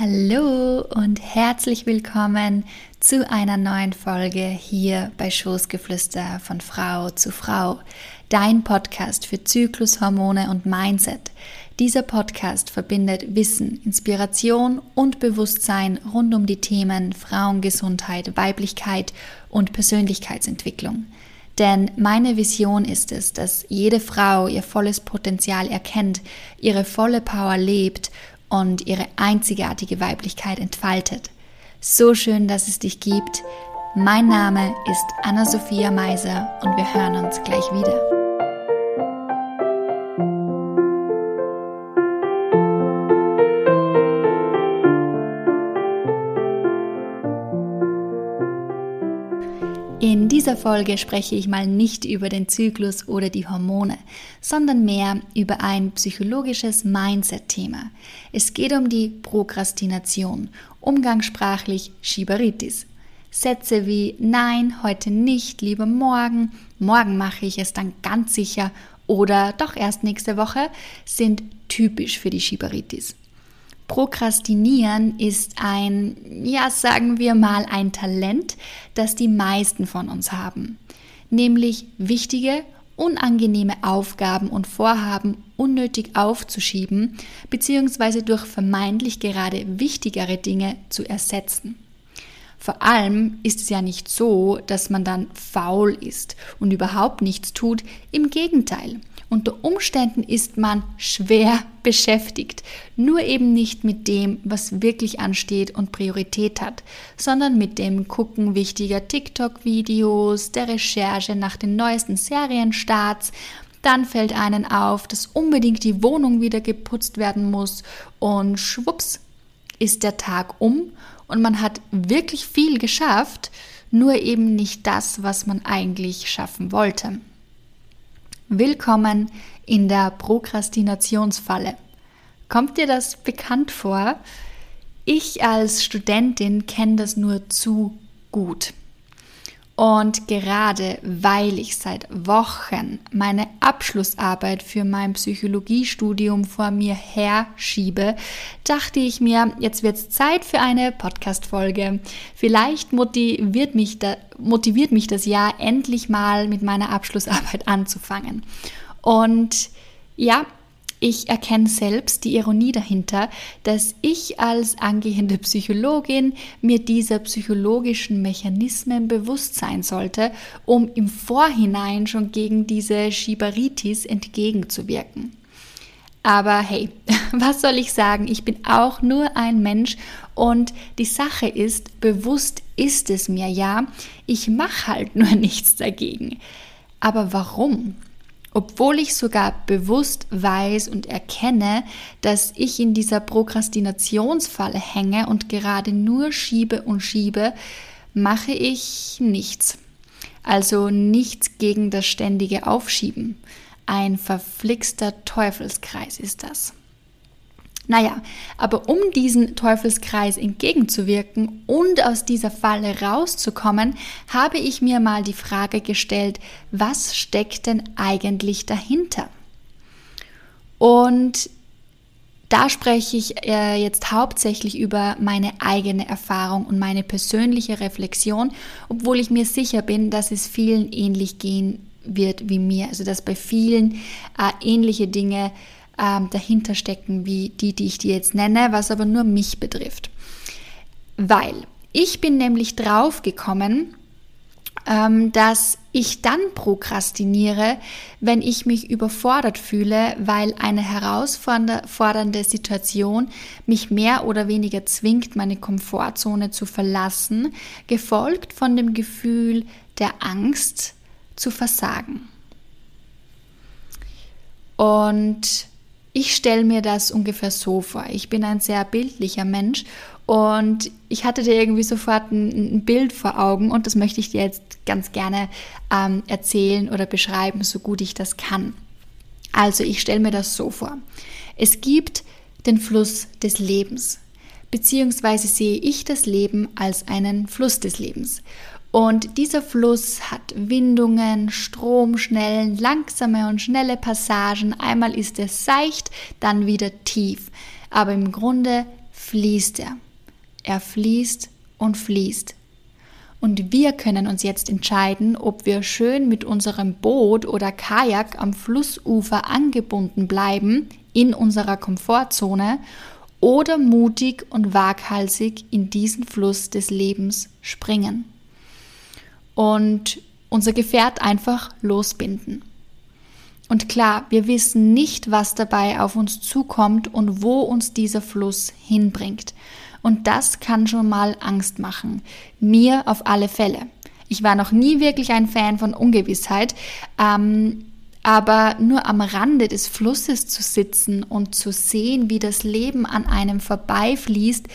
Hallo und herzlich willkommen zu einer neuen Folge hier bei Schoßgeflüster von Frau zu Frau, dein Podcast für Zyklus, Hormone und Mindset. Dieser Podcast verbindet Wissen, Inspiration und Bewusstsein rund um die Themen Frauengesundheit, Weiblichkeit und Persönlichkeitsentwicklung. Denn meine Vision ist es, dass jede Frau ihr volles Potenzial erkennt, ihre volle Power lebt und ihre einzigartige Weiblichkeit entfaltet. So schön, dass es dich gibt. Mein Name ist Anna-Sophia Meiser und wir hören uns gleich wieder. Folge spreche ich mal nicht über den Zyklus oder die Hormone, sondern mehr über ein psychologisches Mindset-Thema. Es geht um die Prokrastination, umgangssprachlich Schieberitis. Sätze wie Nein, heute nicht, lieber morgen, morgen mache ich es dann ganz sicher oder doch erst nächste Woche sind typisch für die Schieberitis. Prokrastinieren ist ein, ja, sagen wir mal, ein Talent, das die meisten von uns haben. Nämlich wichtige, unangenehme Aufgaben und Vorhaben unnötig aufzuschieben bzw. durch vermeintlich gerade wichtigere Dinge zu ersetzen. Vor allem ist es ja nicht so, dass man dann faul ist und überhaupt nichts tut. Im Gegenteil. Unter Umständen ist man schwer beschäftigt, nur eben nicht mit dem, was wirklich ansteht und Priorität hat, sondern mit dem Gucken wichtiger TikTok-Videos, der Recherche nach den neuesten Serienstarts. Dann fällt einen auf, dass unbedingt die Wohnung wieder geputzt werden muss und schwupps ist der Tag um und man hat wirklich viel geschafft, nur eben nicht das, was man eigentlich schaffen wollte. Willkommen in der Prokrastinationsfalle. Kommt dir das bekannt vor? Ich als Studentin kenne das nur zu gut. Und gerade weil ich seit Wochen meine Abschlussarbeit für mein Psychologiestudium vor mir herschiebe, dachte ich mir, jetzt wird es Zeit für eine Podcast-Folge. Vielleicht motiviert mich, da, motiviert mich das Jahr endlich mal mit meiner Abschlussarbeit anzufangen. Und ja, ich erkenne selbst die Ironie dahinter, dass ich als angehende Psychologin mir dieser psychologischen Mechanismen bewusst sein sollte, um im Vorhinein schon gegen diese Schibaritis entgegenzuwirken. Aber hey, was soll ich sagen? Ich bin auch nur ein Mensch und die Sache ist, bewusst ist es mir ja, ich mache halt nur nichts dagegen. Aber warum? Obwohl ich sogar bewusst weiß und erkenne, dass ich in dieser Prokrastinationsfalle hänge und gerade nur schiebe und schiebe, mache ich nichts. Also nichts gegen das ständige Aufschieben. Ein verflixter Teufelskreis ist das. Naja, aber um diesen Teufelskreis entgegenzuwirken und aus dieser Falle rauszukommen, habe ich mir mal die Frage gestellt, was steckt denn eigentlich dahinter? Und da spreche ich äh, jetzt hauptsächlich über meine eigene Erfahrung und meine persönliche Reflexion, obwohl ich mir sicher bin, dass es vielen ähnlich gehen wird wie mir. Also dass bei vielen äh, ähnliche Dinge ähm, dahinter stecken, wie die, die ich dir jetzt nenne, was aber nur mich betrifft. Weil ich bin nämlich draufgekommen, ähm, dass ich dann prokrastiniere, wenn ich mich überfordert fühle, weil eine herausfordernde Situation mich mehr oder weniger zwingt, meine Komfortzone zu verlassen, gefolgt von dem Gefühl der Angst zu versagen. Und ich stelle mir das ungefähr so vor. Ich bin ein sehr bildlicher Mensch und ich hatte dir irgendwie sofort ein, ein, Bild vor Augen und das möchte ich dir jetzt ganz gerne ähm, erzählen oder beschreiben, so gut ich das kann. Also ich stelle mir das so vor. Es gibt den Fluss des Lebens, beziehungsweise sehe ich das Leben als einen Fluss des Lebens. Und dieser Fluss hat Windungen, Stromschnellen, langsame und schnelle Passagen. Einmal ist er seicht, dann wieder tief. Aber im Grunde fließt er. Er fließt und fließt. Und wir können uns jetzt entscheiden, ob wir schön mit unserem Boot oder Kajak am Flussufer angebunden bleiben in unserer Komfortzone oder mutig und waghalsig in diesen Fluss des Lebens springen. Und unser Gefährt einfach losbinden. Und klar, wir wissen nicht, was dabei auf uns zukommt und wo uns dieser Fluss hinbringt. Und das kann schon mal Angst machen. Mir auf alle Fälle. Ich war noch nie wirklich ein Fan von Ungewissheit, ähm, aber nur am Rande des Flusses zu sitzen und zu sehen, wie das Leben an einem vorbeifließt,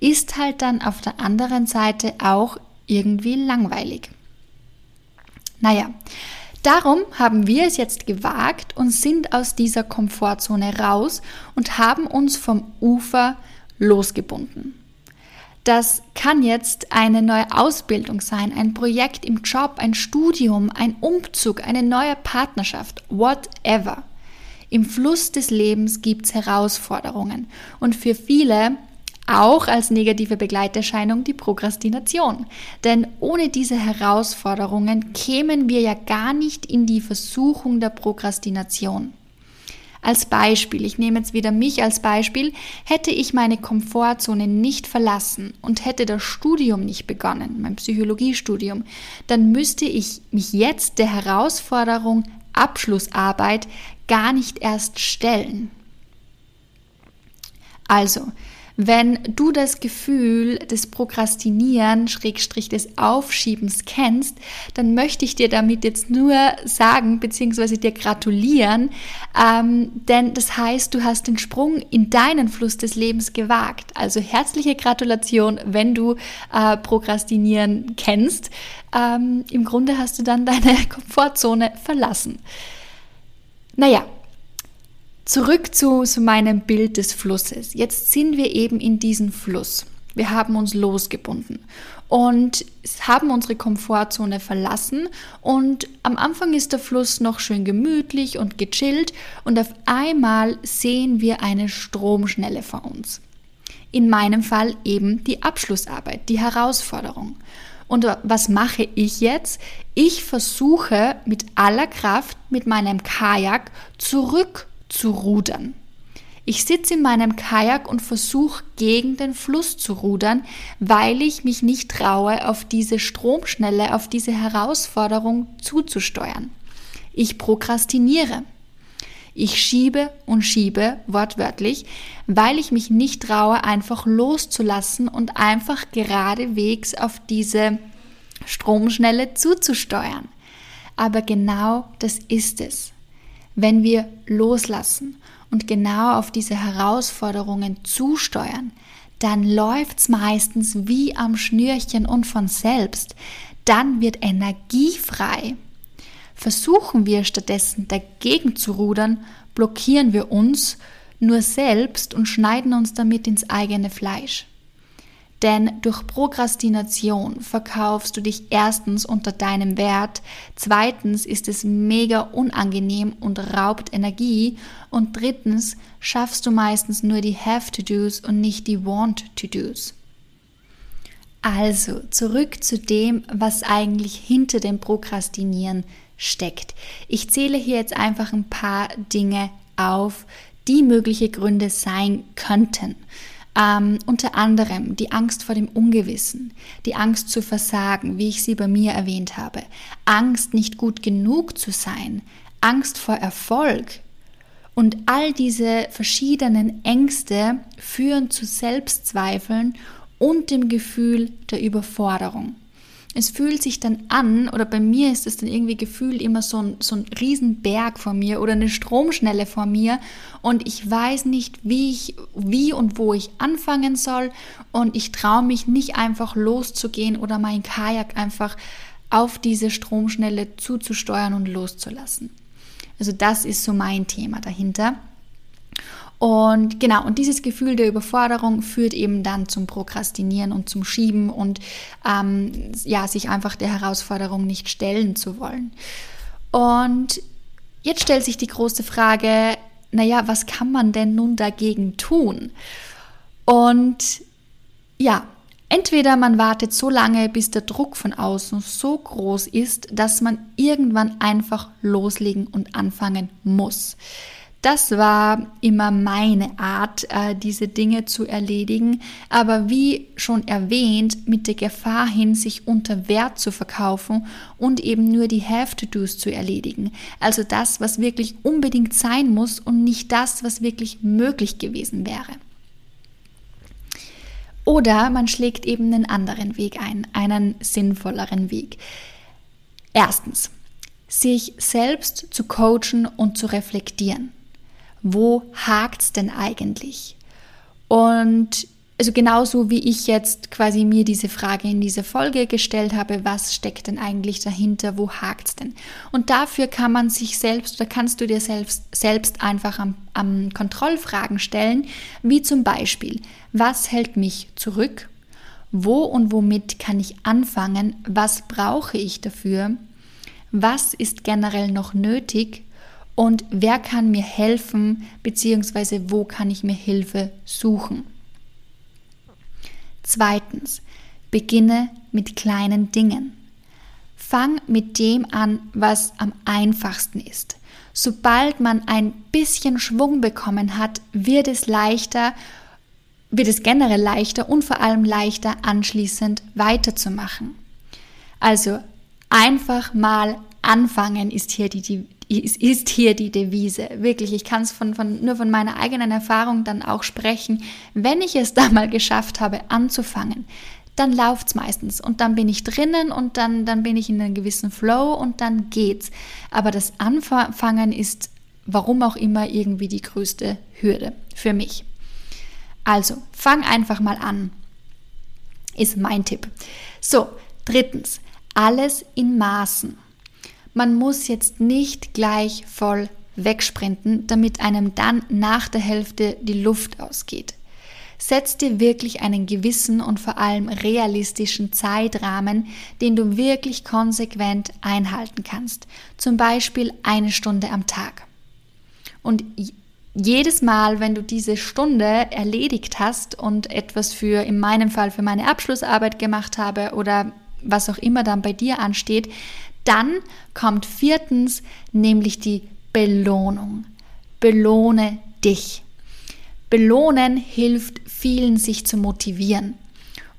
ist halt dann auf der anderen Seite auch irgendwie langweilig. Naja, darum haben wir es jetzt gewagt und sind aus dieser Komfortzone raus und haben uns vom Ufer losgebunden. Das kann jetzt eine neue Ausbildung sein, ein Projekt im Job, ein Studium, ein Umzug, eine neue Partnerschaft, whatever. Im Fluss des Lebens gibt es Herausforderungen und für viele auch als negative Begleiterscheinung die Prokrastination. Denn ohne diese Herausforderungen kämen wir ja gar nicht in die Versuchung der Prokrastination. Als Beispiel, ich nehme jetzt wieder mich als Beispiel, hätte ich meine Komfortzone nicht verlassen und hätte das Studium nicht begonnen, mein Psychologiestudium, dann müsste ich mich jetzt der Herausforderung Abschlussarbeit gar nicht erst stellen. Also, wenn du das Gefühl des Prokrastinieren, Schrägstrich des Aufschiebens kennst, dann möchte ich dir damit jetzt nur sagen, beziehungsweise dir gratulieren, ähm, denn das heißt, du hast den Sprung in deinen Fluss des Lebens gewagt. Also herzliche Gratulation, wenn du äh, Prokrastinieren kennst. Ähm, Im Grunde hast du dann deine Komfortzone verlassen. Naja, Zurück zu, zu meinem Bild des Flusses. Jetzt sind wir eben in diesem Fluss. Wir haben uns losgebunden und haben unsere Komfortzone verlassen und am Anfang ist der Fluss noch schön gemütlich und gechillt und auf einmal sehen wir eine Stromschnelle vor uns. In meinem Fall eben die Abschlussarbeit, die Herausforderung. Und was mache ich jetzt? Ich versuche mit aller Kraft mit meinem Kajak zurück zu rudern. Ich sitze in meinem Kajak und versuche gegen den Fluss zu rudern, weil ich mich nicht traue, auf diese Stromschnelle, auf diese Herausforderung zuzusteuern. Ich prokrastiniere. Ich schiebe und schiebe, wortwörtlich, weil ich mich nicht traue, einfach loszulassen und einfach geradewegs auf diese Stromschnelle zuzusteuern. Aber genau das ist es wenn wir loslassen und genau auf diese Herausforderungen zusteuern, dann läuft's meistens wie am Schnürchen und von selbst. Dann wird Energie frei. Versuchen wir stattdessen dagegen zu rudern, blockieren wir uns nur selbst und schneiden uns damit ins eigene Fleisch. Denn durch Prokrastination verkaufst du dich erstens unter deinem Wert, zweitens ist es mega unangenehm und raubt Energie und drittens schaffst du meistens nur die Have-to-Dos und nicht die Want-to-Dos. Also zurück zu dem, was eigentlich hinter dem Prokrastinieren steckt. Ich zähle hier jetzt einfach ein paar Dinge auf, die mögliche Gründe sein könnten. Ähm, unter anderem die Angst vor dem Ungewissen, die Angst zu versagen, wie ich sie bei mir erwähnt habe, Angst nicht gut genug zu sein, Angst vor Erfolg. Und all diese verschiedenen Ängste führen zu Selbstzweifeln und dem Gefühl der Überforderung es fühlt sich dann an, oder bei mir ist es dann irgendwie gefühlt immer so ein, so ein Riesenberg vor mir oder eine Stromschnelle vor mir und ich weiß nicht, wie ich, wie und wo ich anfangen soll und ich traue mich nicht einfach loszugehen oder mein Kajak einfach auf diese Stromschnelle zuzusteuern und loszulassen. Also das ist so mein Thema dahinter. Und genau, und dieses Gefühl der Überforderung führt eben dann zum Prokrastinieren und zum Schieben und ähm, ja, sich einfach der Herausforderung nicht stellen zu wollen. Und jetzt stellt sich die große Frage, naja, was kann man denn nun dagegen tun? Und ja, entweder man wartet so lange, bis der Druck von außen so groß ist, dass man irgendwann einfach loslegen und anfangen muss. Das war immer meine Art, äh, diese Dinge zu erledigen. Aber wie schon erwähnt, mit der Gefahr hin, sich unter Wert zu verkaufen und eben nur die Have-to-Dos zu erledigen. Also das, was wirklich unbedingt sein muss und nicht das, was wirklich möglich gewesen wäre. Oder man schlägt eben einen anderen Weg ein, einen sinnvolleren Weg. Erstens, sich selbst zu coachen und zu reflektieren wo hakt's denn eigentlich? Und also genauso wie ich jetzt quasi mir diese Frage in dieser Folge gestellt habe, was steckt denn eigentlich dahinter, wo hakt's denn? Und dafür kann man sich selbst oder kannst du dir selbst, selbst einfach am, am Kontrollfragen stellen, wie zum Beispiel, was hält mich zurück? Wo und womit kann ich anfangen? Was brauche ich dafür? Was ist generell noch nötig? Und wer kann mir helfen, beziehungsweise wo kann ich mir Hilfe suchen. Zweitens, beginne mit kleinen Dingen. Fang mit dem an, was am einfachsten ist. Sobald man ein bisschen Schwung bekommen hat, wird es leichter, wird es generell leichter und vor allem leichter anschließend weiterzumachen. Also einfach mal anfangen ist hier die, die, ist, ist hier die Devise. Wirklich, ich kann es von, von, nur von meiner eigenen Erfahrung dann auch sprechen. Wenn ich es da mal geschafft habe, anzufangen, dann läuft es meistens und dann bin ich drinnen und dann, dann bin ich in einem gewissen Flow und dann geht's. Aber das Anfangen ist, warum auch immer, irgendwie die größte Hürde für mich. Also, fang einfach mal an, ist mein Tipp. So, drittens, alles in Maßen. Man muss jetzt nicht gleich voll wegsprinten, damit einem dann nach der Hälfte die Luft ausgeht. Setz dir wirklich einen gewissen und vor allem realistischen Zeitrahmen, den du wirklich konsequent einhalten kannst. Zum Beispiel eine Stunde am Tag. Und jedes Mal, wenn du diese Stunde erledigt hast und etwas für, in meinem Fall für meine Abschlussarbeit gemacht habe oder was auch immer dann bei dir ansteht, dann kommt viertens nämlich die Belohnung. Belohne dich. Belohnen hilft vielen, sich zu motivieren.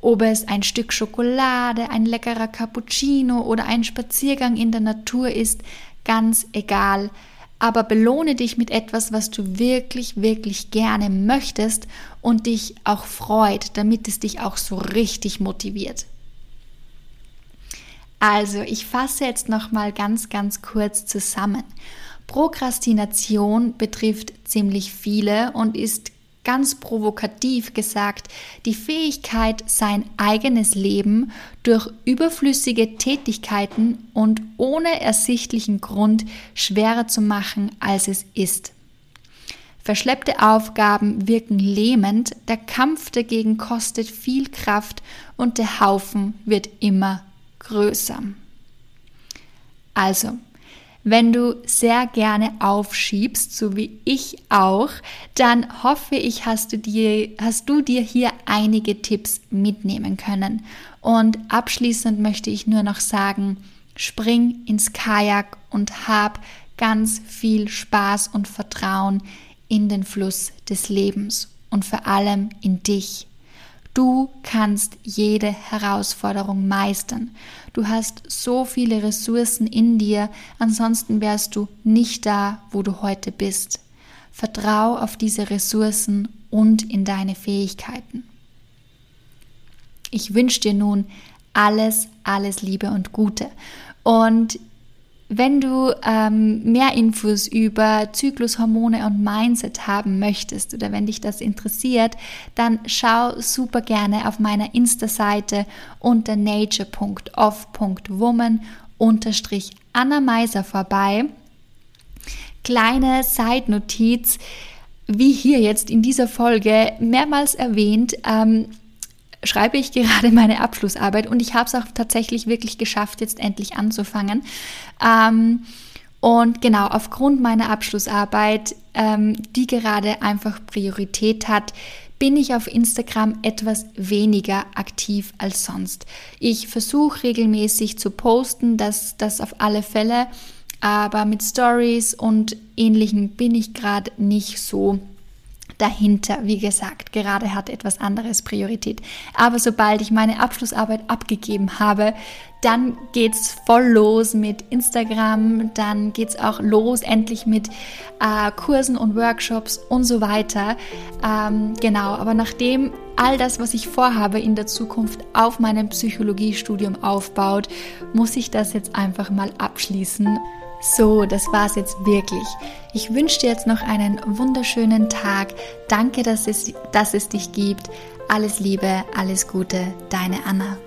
Ob es ein Stück Schokolade, ein leckerer Cappuccino oder ein Spaziergang in der Natur ist, ganz egal. Aber belohne dich mit etwas, was du wirklich, wirklich gerne möchtest und dich auch freut, damit es dich auch so richtig motiviert. Also, ich fasse jetzt noch mal ganz ganz kurz zusammen. Prokrastination betrifft ziemlich viele und ist ganz provokativ gesagt die Fähigkeit, sein eigenes Leben durch überflüssige Tätigkeiten und ohne ersichtlichen Grund schwerer zu machen, als es ist. Verschleppte Aufgaben wirken lähmend, der Kampf dagegen kostet viel Kraft und der Haufen wird immer größer. Also, wenn du sehr gerne aufschiebst, so wie ich auch, dann hoffe ich, hast du dir, hast du dir hier einige Tipps mitnehmen können. Und abschließend möchte ich nur noch sagen, spring ins Kajak und hab ganz viel Spaß und Vertrauen in den Fluss des Lebens und vor allem in dich. Du kannst jede Herausforderung meistern. Du hast so viele Ressourcen in dir, ansonsten wärst du nicht da, wo du heute bist. Vertrau auf diese Ressourcen und in deine Fähigkeiten. Ich wünsche dir nun alles, alles Liebe und Gute. Und wenn du ähm, mehr Infos über Zyklushormone und Mindset haben möchtest oder wenn dich das interessiert, dann schau super gerne auf meiner Insta-Seite unter nature.off.woman unterstrich Anna Meiser vorbei. Kleine Side-Notiz, wie hier jetzt in dieser Folge mehrmals erwähnt, ähm, schreibe ich gerade meine Abschlussarbeit und ich habe es auch tatsächlich wirklich geschafft, jetzt endlich anzufangen. Ähm, und genau, aufgrund meiner Abschlussarbeit, ähm, die gerade einfach Priorität hat, bin ich auf Instagram etwas weniger aktiv als sonst. Ich versuche regelmäßig zu posten, dass das auf alle Fälle, aber mit Stories und ähnlichen bin ich gerade nicht so dahinter. Wie gesagt, gerade hat etwas anderes Priorität. Aber sobald ich meine Abschlussarbeit abgegeben habe, dann geht's voll los mit Instagram, dann geht's auch los endlich mit äh, Kursen und Workshops und so weiter. Ähm, genau, aber nachdem all das, was ich vorhabe in der Zukunft auf meinem Psychologiestudium aufbaut, muss ich das jetzt einfach mal abschließen. So, das war's jetzt wirklich. Ich wünsche dir jetzt noch einen wunderschönen Tag. Danke, dass es, dass es dich gibt. Alles Liebe, alles Gute, deine Anna.